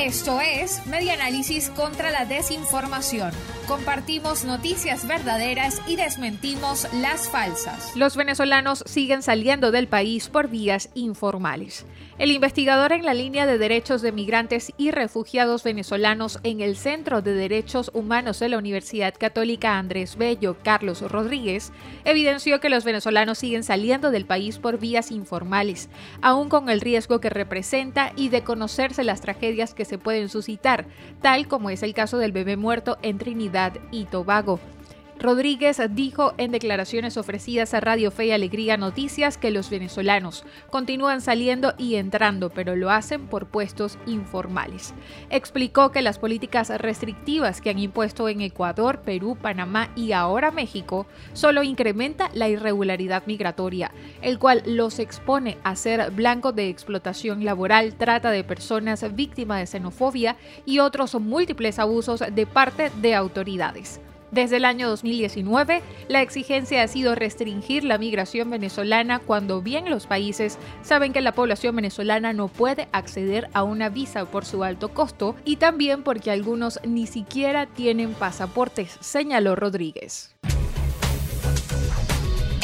Esto es Media Análisis contra la Desinformación. Compartimos noticias verdaderas y desmentimos las falsas. Los venezolanos siguen saliendo del país por vías informales. El investigador en la línea de derechos de migrantes y refugiados venezolanos en el Centro de Derechos Humanos de la Universidad Católica Andrés Bello, Carlos Rodríguez, evidenció que los venezolanos siguen saliendo del país por vías informales, aún con el riesgo que representa y de conocerse las tragedias que se pueden suscitar, tal como es el caso del bebé muerto en Trinidad y Tobago. Rodríguez dijo en declaraciones ofrecidas a Radio Fe y Alegría Noticias que los venezolanos continúan saliendo y entrando, pero lo hacen por puestos informales. Explicó que las políticas restrictivas que han impuesto en Ecuador, Perú, Panamá y ahora México solo incrementa la irregularidad migratoria, el cual los expone a ser blanco de explotación laboral, trata de personas víctimas de xenofobia y otros múltiples abusos de parte de autoridades. Desde el año 2019, la exigencia ha sido restringir la migración venezolana cuando bien los países saben que la población venezolana no puede acceder a una visa por su alto costo y también porque algunos ni siquiera tienen pasaportes, señaló Rodríguez.